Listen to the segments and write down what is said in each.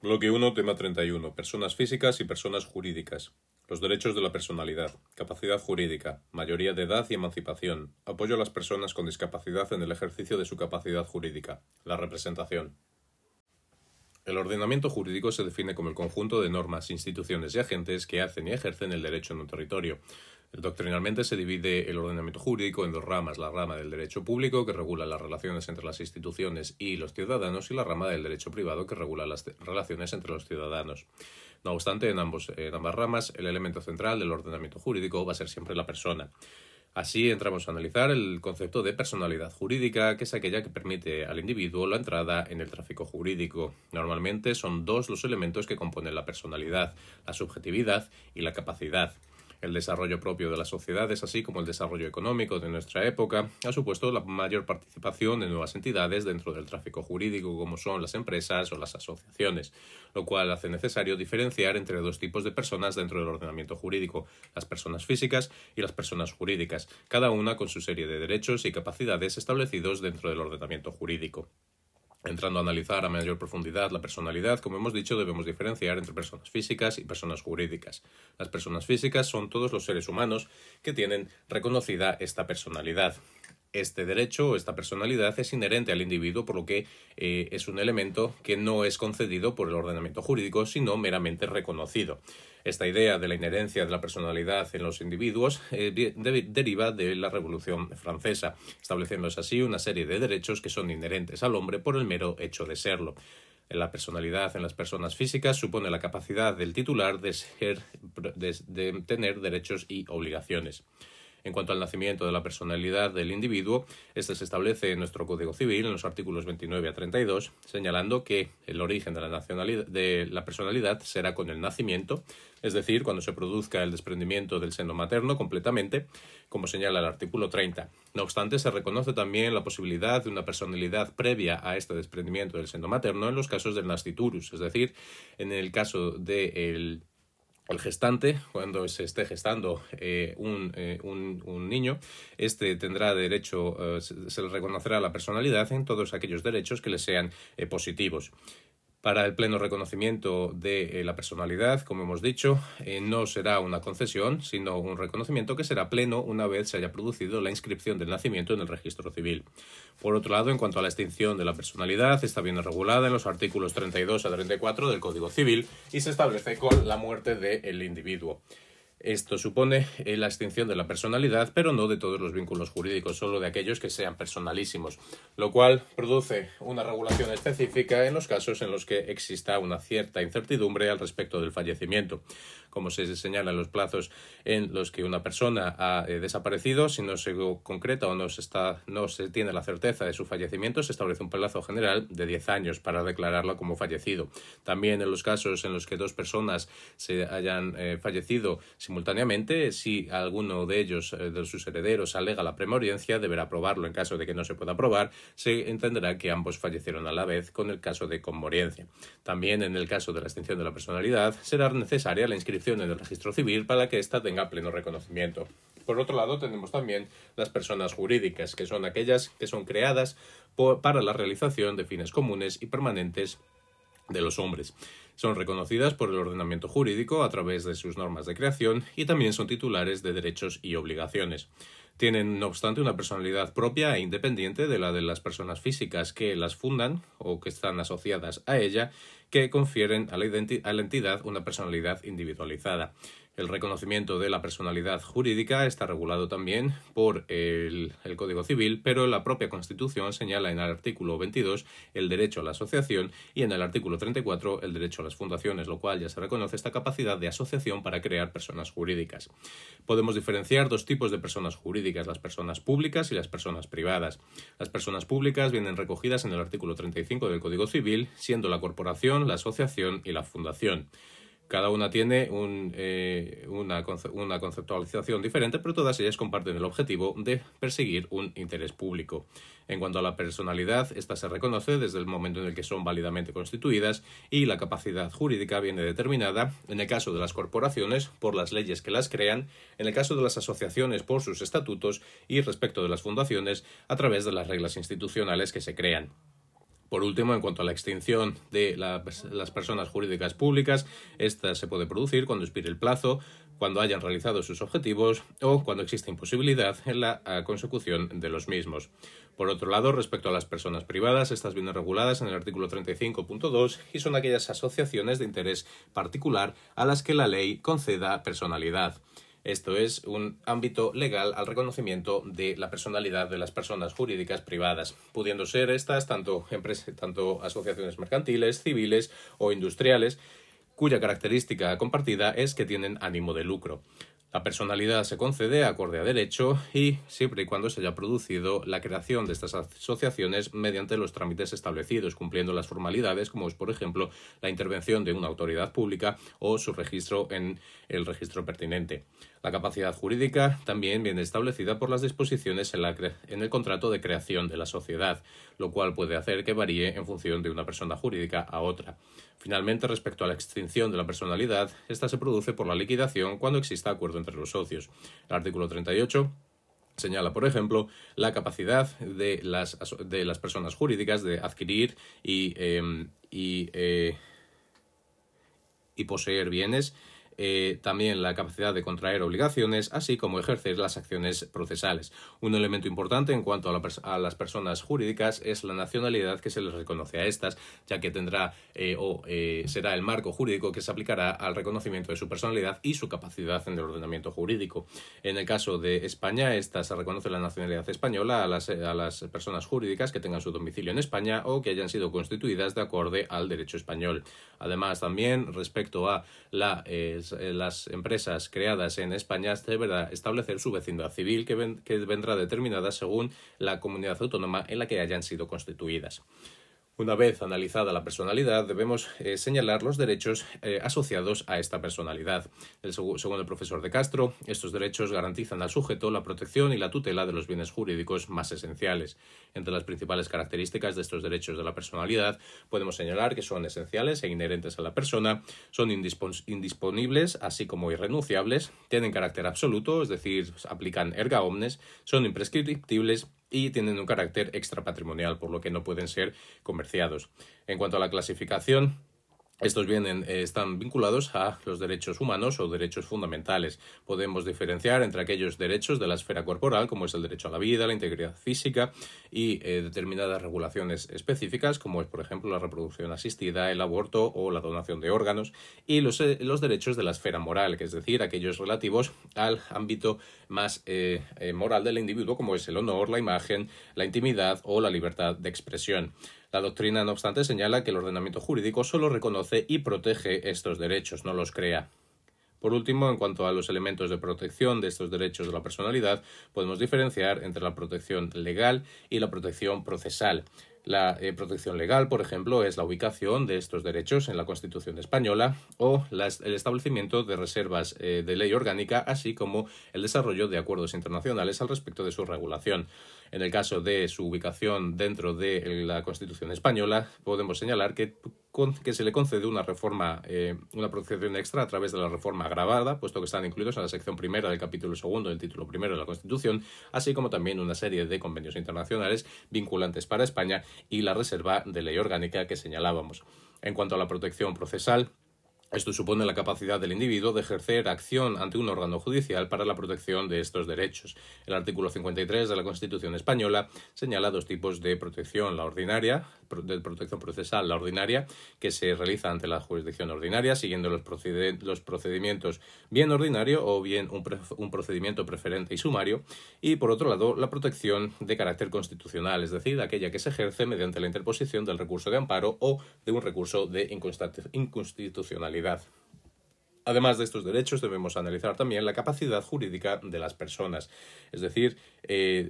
Bloque 1, tema 31. Personas físicas y personas jurídicas. Los derechos de la personalidad. Capacidad jurídica. Mayoría de edad y emancipación. Apoyo a las personas con discapacidad en el ejercicio de su capacidad jurídica. La representación. El ordenamiento jurídico se define como el conjunto de normas, instituciones y agentes que hacen y ejercen el derecho en un territorio. Doctrinalmente se divide el ordenamiento jurídico en dos ramas, la rama del derecho público, que regula las relaciones entre las instituciones y los ciudadanos, y la rama del derecho privado, que regula las relaciones entre los ciudadanos. No obstante, en, ambos, en ambas ramas, el elemento central del ordenamiento jurídico va a ser siempre la persona. Así entramos a analizar el concepto de personalidad jurídica, que es aquella que permite al individuo la entrada en el tráfico jurídico. Normalmente son dos los elementos que componen la personalidad, la subjetividad y la capacidad. El desarrollo propio de las sociedades, así como el desarrollo económico de nuestra época, ha supuesto la mayor participación de nuevas entidades dentro del tráfico jurídico, como son las empresas o las asociaciones, lo cual hace necesario diferenciar entre dos tipos de personas dentro del ordenamiento jurídico, las personas físicas y las personas jurídicas, cada una con su serie de derechos y capacidades establecidos dentro del ordenamiento jurídico. Entrando a analizar a mayor profundidad la personalidad, como hemos dicho, debemos diferenciar entre personas físicas y personas jurídicas. Las personas físicas son todos los seres humanos que tienen reconocida esta personalidad. Este derecho o esta personalidad es inherente al individuo, por lo que eh, es un elemento que no es concedido por el ordenamiento jurídico, sino meramente reconocido. Esta idea de la inherencia de la personalidad en los individuos eh, deriva de la Revolución Francesa, estableciéndose así una serie de derechos que son inherentes al hombre por el mero hecho de serlo. La personalidad en las personas físicas supone la capacidad del titular de, tener derechos y obligaciones. En cuanto al nacimiento de la personalidad del individuo, este se establece en nuestro Código Civil, en los artículos 29 a 32, señalando que el origen de la, nacionalidad, de la personalidad será con el nacimiento, es decir, cuando se produzca el desprendimiento del seno materno completamente, como señala el artículo 30. No obstante, se reconoce también la posibilidad de una personalidad previa a este desprendimiento del seno materno en los casos del nasciturus, es decir, en el caso del el gestante, cuando se esté gestando eh, eh, un, niño, este tendrá derecho, eh, se, le reconocerá la personalidad en todos aquellos derechos que le sean positivos. Para el pleno reconocimiento de la personalidad, como hemos dicho, no será una concesión, sino un reconocimiento que será pleno una vez se haya producido la inscripción del nacimiento en el registro civil. Por otro lado, en cuanto a la extinción de la personalidad, está bien regulada en los artículos 32 a 34 del Código Civil y se establece con la muerte del individuo. Esto supone eh, la extinción de la personalidad, pero no de todos los vínculos jurídicos, solo de aquellos que sean personalísimos, lo cual produce una regulación específica en los casos en los que exista una cierta incertidumbre al respecto del fallecimiento. Como se señala en los plazos en los que una persona ha eh, desaparecido, si no se concreta o no se, no se tiene la certeza de su fallecimiento, se establece un plazo general de 10 años para declararlo como fallecido. También en los casos en los que dos personas se hayan eh, fallecido, Simultáneamente, si alguno de ellos, eh, de sus herederos, alega la premoriencia, deberá probarlo. En caso de que no se pueda probar, se entenderá que ambos fallecieron a la vez con el caso de conmoriencia. También, en el caso de la extinción de la personalidad, será necesaria la inscripción en el registro civil para que ésta tenga pleno reconocimiento. Por otro lado, tenemos también las personas jurídicas, que son aquellas que son creadas para la realización de fines comunes y permanentes de los hombres. Son reconocidas por el ordenamiento jurídico a través de sus normas de creación y también son titulares de derechos y obligaciones. Tienen, no obstante, una personalidad propia e independiente de la de las personas físicas que las fundan o que están asociadas a ella, que confieren a la, a la entidad una personalidad individualizada. El reconocimiento de la personalidad jurídica está regulado también por el, Código Civil, pero la propia Constitución señala en el artículo 22 el derecho a la asociación y en el artículo 34 el derecho a las fundaciones, lo cual ya se reconoce esta capacidad de asociación para crear personas jurídicas. Podemos diferenciar dos tipos de personas jurídicas, las personas públicas y las personas privadas. Las personas públicas vienen recogidas en el artículo 35 del Código Civil, siendo la corporación, la asociación y la fundación. Cada una tiene eh, una, una, conceptualización diferente, pero todas ellas comparten el objetivo de perseguir un interés público. En cuanto a la personalidad, esta se reconoce desde el momento en el que son válidamente constituidas y la capacidad jurídica viene determinada, en el caso de las corporaciones, por las leyes que las crean, en el caso de las asociaciones, por sus estatutos y respecto de las fundaciones, a través de las reglas institucionales que se crean. Por último, en cuanto a la extinción de las personas jurídicas públicas, esta se puede producir cuando expire el plazo, cuando hayan realizado sus objetivos o cuando exista imposibilidad en la ah, consecución de los mismos. Por otro lado, respecto a las personas privadas, estas vienen reguladas en el artículo 35.2 y son aquellas asociaciones de interés particular a las que la ley conceda personalidad. Esto es un ámbito legal al reconocimiento de la personalidad de las personas jurídicas privadas, pudiendo ser estas tanto, tanto asociaciones mercantiles, civiles o industriales, cuya característica compartida es que tienen ánimo de lucro. La personalidad se concede acorde a derecho y siempre y cuando se haya producido la creación de estas asociaciones mediante los trámites establecidos, cumpliendo las formalidades como es, por ejemplo, la intervención de una autoridad pública o su registro en el registro pertinente. La capacidad jurídica también viene establecida por las disposiciones en, el contrato de creación de la sociedad, lo cual puede hacer que varíe en función de una persona jurídica a otra. Finalmente, respecto a la extinción de la personalidad, esta se produce por la liquidación cuando exista acuerdo entre los socios. El artículo 38 señala, por ejemplo, la capacidad de las, de las personas jurídicas de adquirir y, em, y, eh, y poseer bienes eh, también la capacidad de contraer obligaciones, así como ejercer las acciones procesales. Un elemento importante en cuanto a, las personas jurídicas es la nacionalidad que se les reconoce a estas, ya que tendrá eh, o eh, será el marco jurídico que se aplicará al reconocimiento de su personalidad y su capacidad en el ordenamiento jurídico. En el caso de España, esta se reconoce la nacionalidad española a las, a las personas jurídicas que tengan su domicilio en España o que hayan sido constituidas de acuerdo al derecho español. Además, también respecto a la las empresas creadas en España deberá establecer su vecindad civil que vendrá determinada según la comunidad autónoma en la que hayan sido constituidas. Una vez analizada la personalidad, debemos eh, señalar los derechos eh, asociados a esta personalidad. según el profesor de Castro, estos derechos garantizan al sujeto la protección y la tutela de los bienes jurídicos más esenciales. Entre las principales características de estos derechos de la personalidad, podemos señalar que son esenciales e inherentes a la persona, son indisponibles, así como irrenunciables, tienen carácter absoluto, es decir, aplican erga omnes, son imprescriptibles y tienen un carácter extrapatrimonial, por lo que no pueden ser comerciados. En cuanto a la clasificación, estos vienen, eh, están vinculados a los derechos humanos o derechos fundamentales. Podemos diferenciar entre aquellos derechos de la esfera corporal, como es el derecho a la vida, la integridad física y eh, determinadas regulaciones específicas, como es, por ejemplo, la reproducción asistida, el aborto o la donación de órganos, y los, eh, los derechos de la esfera moral, que es decir, aquellos relativos al ámbito más moral del individuo, como es el honor, la imagen, la intimidad o la libertad de expresión. La doctrina, no obstante, señala que el ordenamiento jurídico solo reconoce y protege estos derechos, no los crea. Por último, en cuanto a los elementos de protección de estos derechos de la personalidad, podemos diferenciar entre la protección legal y la protección procesal. La eh, protección legal, por ejemplo, es la ubicación de estos derechos en la Constitución española o el establecimiento de reservas eh, de ley orgánica, así como el desarrollo de acuerdos internacionales al respecto de su regulación. En el caso de su ubicación dentro de la Constitución española, podemos señalar que, que se le concede una reforma, eh, una protección extra a través de la reforma agravada, puesto que están incluidos en la sección primera del capítulo segundo del título primero de la Constitución, así como también una serie de convenios internacionales vinculantes para España y la reserva de ley orgánica que señalábamos. En cuanto a la protección procesal, esto supone la capacidad del individuo de ejercer acción ante un órgano judicial para la protección de estos derechos. El artículo 53 de la Constitución española señala dos tipos de protección, la ordinaria, de protección procesal, la ordinaria, que se realiza ante la jurisdicción ordinaria, siguiendo los, procedimientos bien ordinario o bien un, un procedimiento preferente y sumario, y por otro lado, la protección de carácter constitucional, es decir, aquella que se ejerce mediante la interposición del recurso de amparo o de un recurso de inconstitucionalidad realidad. Además de estos derechos, debemos analizar también la capacidad jurídica de las personas. Es decir, eh,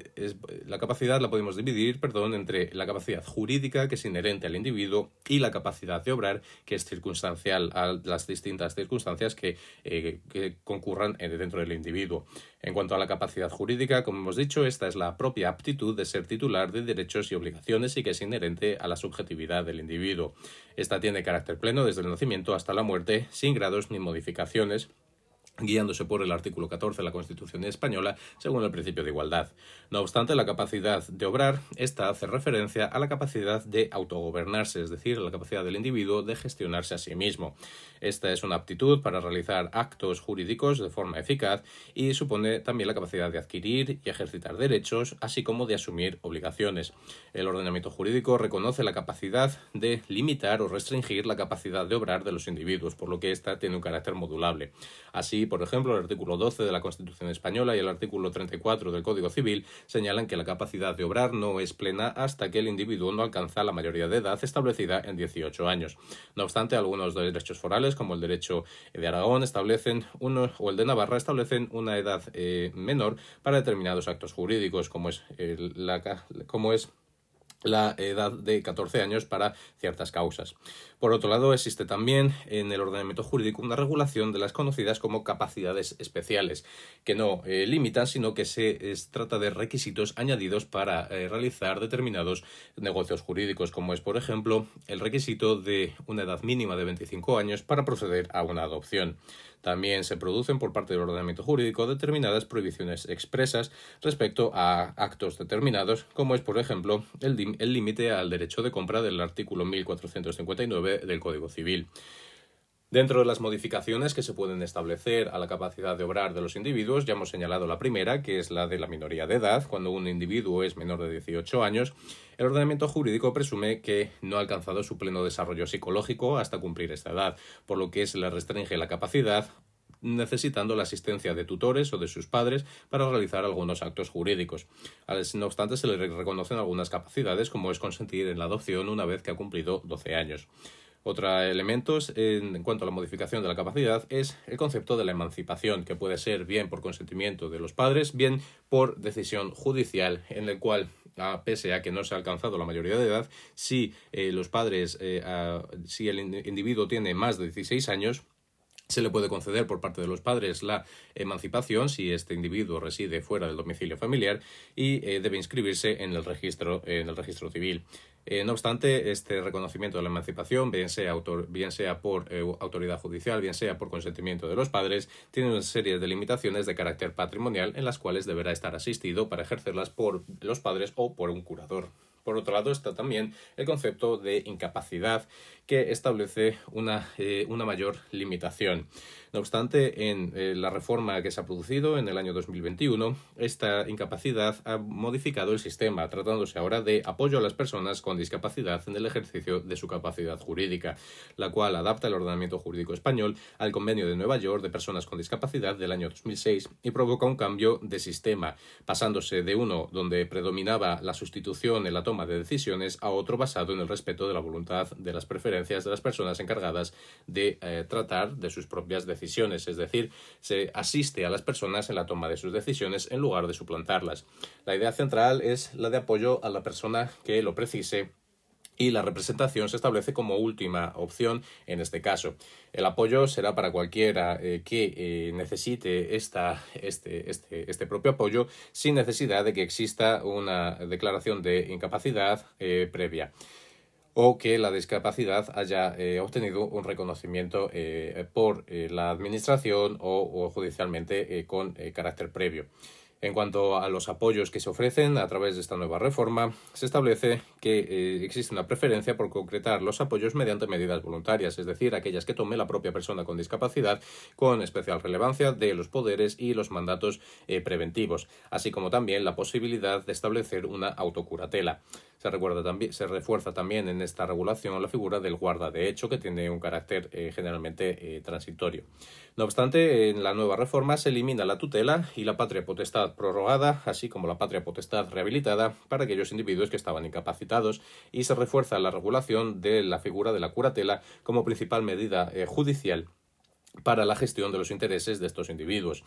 la capacidad la podemos dividir perdón, entre la capacidad jurídica, que es inherente al individuo, y la capacidad de obrar, que es circunstancial a las distintas circunstancias que, eh, que concurran dentro del individuo. En cuanto a la capacidad jurídica, como hemos dicho, esta es la propia aptitud de ser titular de derechos y obligaciones y que es inherente a la subjetividad del individuo. Esta tiene carácter pleno desde el nacimiento hasta la muerte, sin grados ni modificaciones notificaciones guiándose por el artículo 14 de la Constitución española, según el principio de igualdad. No obstante, la capacidad de obrar, esta hace referencia a la capacidad de autogobernarse, es decir, la capacidad del individuo de gestionarse a sí mismo. Esta es una aptitud para realizar actos jurídicos de forma eficaz y supone también la capacidad de adquirir y ejercitar derechos, así como de asumir obligaciones. El ordenamiento jurídico reconoce la capacidad de limitar o restringir la capacidad de obrar de los individuos, por lo que ésta tiene un carácter modulable. Así, por ejemplo, el artículo 12 de la Constitución española y el artículo 34 del Código Civil señalan que la capacidad de obrar no es plena hasta que el individuo no alcanza la mayoría de edad establecida en 18 años. No obstante, algunos derechos forales, como el derecho de Aragón, establecen uno, o el de Navarra, establecen una edad eh, menor para determinados actos jurídicos, como es, la, como es la edad de 14 años para ciertas causas. Por otro lado, existe también en el ordenamiento jurídico una regulación de las conocidas como capacidades especiales, que no eh, limitan, sino que se trata de requisitos añadidos para eh, realizar determinados negocios jurídicos, como es, por ejemplo, el requisito de una edad mínima de 25 años para proceder a una adopción. También se producen por parte del ordenamiento jurídico determinadas prohibiciones expresas respecto a actos determinados, como es, por ejemplo, el límite al derecho de compra del artículo 1459 del Código Civil. Dentro de las modificaciones que se pueden establecer a la capacidad de obrar de los individuos, ya hemos señalado la primera, que es la de la minoría de edad, cuando un individuo es menor de 18 años, el ordenamiento jurídico presume que no ha alcanzado su pleno desarrollo psicológico hasta cumplir esta edad, por lo que se le restringe la capacidad necesitando la asistencia de tutores o de sus padres para realizar algunos actos jurídicos. No obstante, se le reconocen algunas capacidades, como es consentir en la adopción una vez que ha cumplido 12 años. Otro elemento en, cuanto a la modificación de la capacidad es el concepto de la emancipación, que puede ser bien por consentimiento de los padres, bien por decisión judicial, en el cual pese a que no se ha alcanzado la mayoría de edad, si eh, los padres, eh, si el individuo tiene más de 16 años, se le puede conceder por parte de los padres la emancipación si este individuo reside fuera del domicilio familiar y eh, debe inscribirse en el registro, en el registro civil. Eh, no obstante, este reconocimiento de la emancipación, bien sea, bien sea por eh, autoridad judicial, bien sea por consentimiento de los padres, tiene una serie de limitaciones de carácter patrimonial en las cuales deberá estar asistido para ejercerlas por los padres o por un curador. Por otro lado está también el concepto de incapacidad que establece una, eh, una mayor limitación. No obstante, en eh, la reforma que se ha producido en el año 2021, esta incapacidad ha modificado el sistema, tratándose ahora de apoyo a las personas con discapacidad en el ejercicio de su capacidad jurídica, la cual adapta el ordenamiento jurídico español al Convenio de Nueva York de Personas con Discapacidad del año 2006 y provoca un cambio de sistema, pasándose de uno donde predominaba la sustitución toma de decisiones a otro basado en el respeto de la voluntad de las preferencias de las personas encargadas de eh, tratar de sus propias decisiones es decir, se asiste a las personas en la toma de sus decisiones en lugar de suplantarlas. La idea central es la de apoyo a la persona que lo precise y la representación se establece como última opción en este caso. El apoyo será para cualquiera eh, que eh, necesite este, este, este, propio apoyo sin necesidad de que exista una declaración de incapacidad eh, previa o que la discapacidad haya obtenido un reconocimiento por la administración o, judicialmente con carácter previo. En cuanto a los apoyos que se ofrecen a través de esta nueva reforma, se establece que existe una preferencia por concretar los apoyos mediante medidas voluntarias, es decir, aquellas que tome la propia persona con discapacidad con especial relevancia de los poderes y los mandatos preventivos, así como también la posibilidad de establecer una autocuratela. Se, recuerda también, se refuerza también en esta regulación la figura del guarda de hecho, que tiene un carácter eh, generalmente eh, transitorio. No obstante, en la nueva reforma se elimina la tutela y la patria potestad prorrogada, así como la patria potestad rehabilitada para aquellos individuos que estaban incapacitados, y se refuerza la regulación de la figura de la curatela como principal medida eh, judicial para la gestión de los intereses de estos individuos.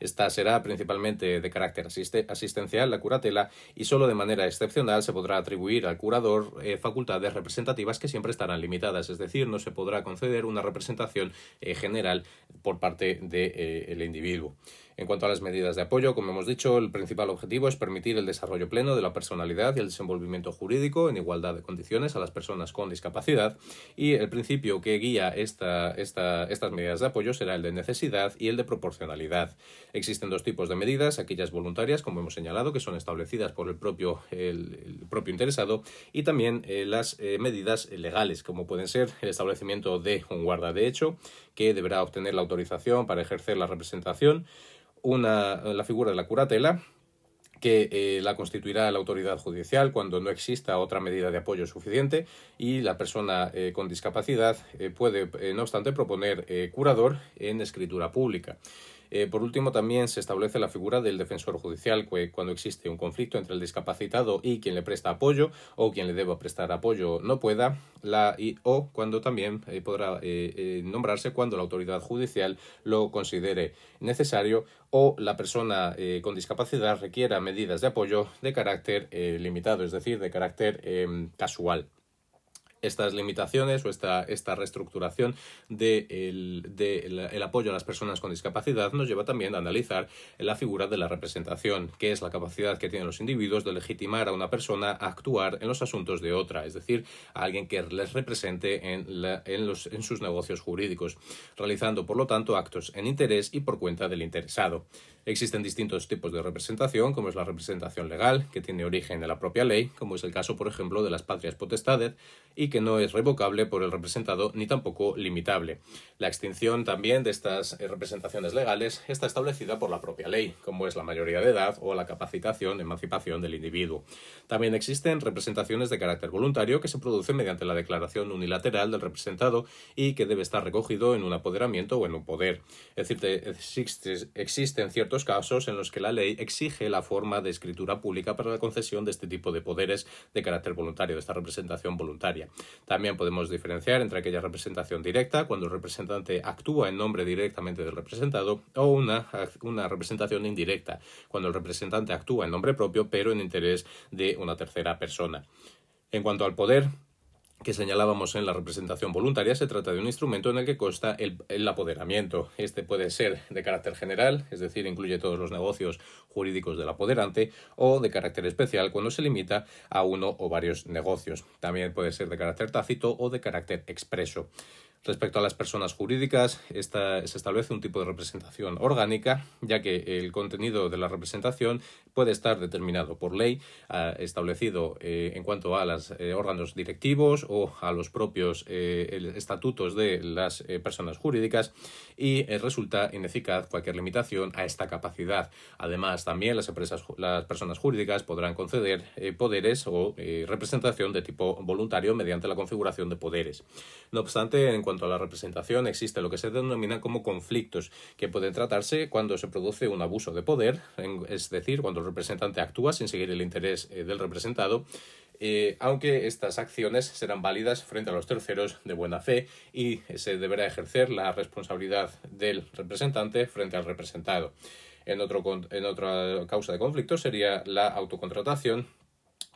Esta será principalmente de carácter asistencial, la curatela, y solo de manera excepcional se podrá atribuir al curador eh, facultades representativas que siempre estarán limitadas, es decir, no se podrá conceder una representación eh, general por parte del de, individuo. En cuanto a las medidas de apoyo, como hemos dicho, el principal objetivo es permitir el desarrollo pleno de la personalidad y el desenvolvimiento jurídico en igualdad de condiciones a las personas con discapacidad y el principio que guía esta, estas medidas de apoyo será el de necesidad y el de proporcionalidad. Existen dos tipos de medidas, aquellas voluntarias, como hemos señalado, que son establecidas por el propio, el, propio interesado, y también eh, las eh, medidas legales, como pueden ser el establecimiento de un guarda de hecho, que deberá obtener la autorización para ejercer la representación, una, la figura de la curatela, que eh, la constituirá la autoridad judicial cuando no exista otra medida de apoyo suficiente y la persona eh, con discapacidad eh, puede, no obstante, proponer curador en escritura pública. Eh, por último, también se establece la figura del defensor judicial cuando existe un conflicto entre el discapacitado y quien le presta apoyo o quien le deba prestar apoyo no pueda, la, y, o cuando también eh, podrá eh, nombrarse cuando la autoridad judicial lo considere necesario o la persona con discapacidad requiera medidas de apoyo de carácter limitado, es decir, de carácter em, casual estas limitaciones o esta, esta reestructuración del de el, apoyo a las personas con discapacidad nos lleva también a analizar la figura de la representación, que es la capacidad que tienen los individuos de legitimar a una persona a actuar en los asuntos de otra, es decir, a alguien que les represente en, en, los, en sus negocios jurídicos, realizando por lo tanto actos en interés y por cuenta del interesado. Existen distintos tipos de representación, como es la representación legal, que tiene origen en la propia ley, como es el caso, por ejemplo, de las patrias potestades, y que no es revocable por el representado ni tampoco limitable. La extinción también de estas eh, representaciones legales está establecida por la propia ley, como es la mayoría de edad o la capacitación, emancipación del individuo. También existen representaciones de carácter voluntario que se producen mediante la declaración unilateral del representado y que debe estar recogido en un apoderamiento o en un poder. Es decir, existen ciertos casos en los que la ley exige la forma de escritura pública para la concesión de este tipo de poderes de carácter voluntario, de esta representación voluntaria. También podemos diferenciar entre aquella representación directa, cuando el representante actúa en nombre directamente del representado, o una, una representación indirecta, cuando el representante actúa en nombre propio, pero en interés de una tercera persona. En cuanto al poder, que señalábamos en la representación voluntaria, se trata de un instrumento en el que consta el, apoderamiento. Este puede ser de carácter general, es decir, incluye todos los negocios jurídicos del apoderante, o de carácter especial cuando se limita a uno o varios negocios. También puede ser de carácter tácito o de carácter expreso. Respecto a las personas jurídicas, esta, se establece un tipo de representación orgánica, ya que el contenido de la representación puede estar determinado por ley, ah, establecido eh, en cuanto a los eh, órganos directivos o a los propios eh, estatutos de las personas jurídicas y resulta ineficaz cualquier limitación a esta capacidad. Además, también las, empresas, las personas jurídicas podrán conceder poderes o representación de tipo voluntario mediante la configuración de poderes. No obstante, en cuanto a la representación, existe lo que se denomina como conflictos, que pueden tratarse cuando se produce un abuso de poder, es decir, cuando el representante actúa sin seguir el interés eh, del representado, eh, aunque estas acciones serán válidas frente a los terceros de buena fe y se deberá ejercer la responsabilidad del representante frente al representado. En, otro, en otra causa de conflicto sería la autocontratación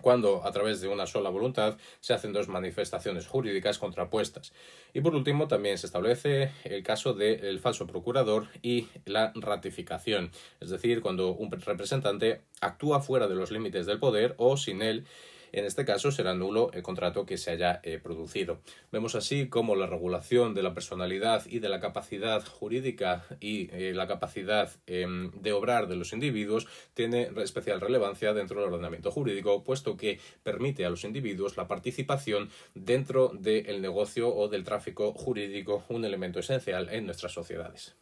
cuando a través de una sola voluntad se hacen dos manifestaciones jurídicas contrapuestas. Y por último también se establece el caso del falso procurador y la ratificación, es decir, cuando un representante actúa fuera de los límites del poder o sin él en este caso será nulo el contrato que se haya eh, producido. Vemos así cómo la regulación de la personalidad y de la capacidad jurídica y eh, la capacidad em, de obrar de los individuos tiene especial relevancia dentro del ordenamiento jurídico, puesto que permite a los individuos la participación dentro del negocio o del tráfico jurídico, un elemento esencial en nuestras sociedades.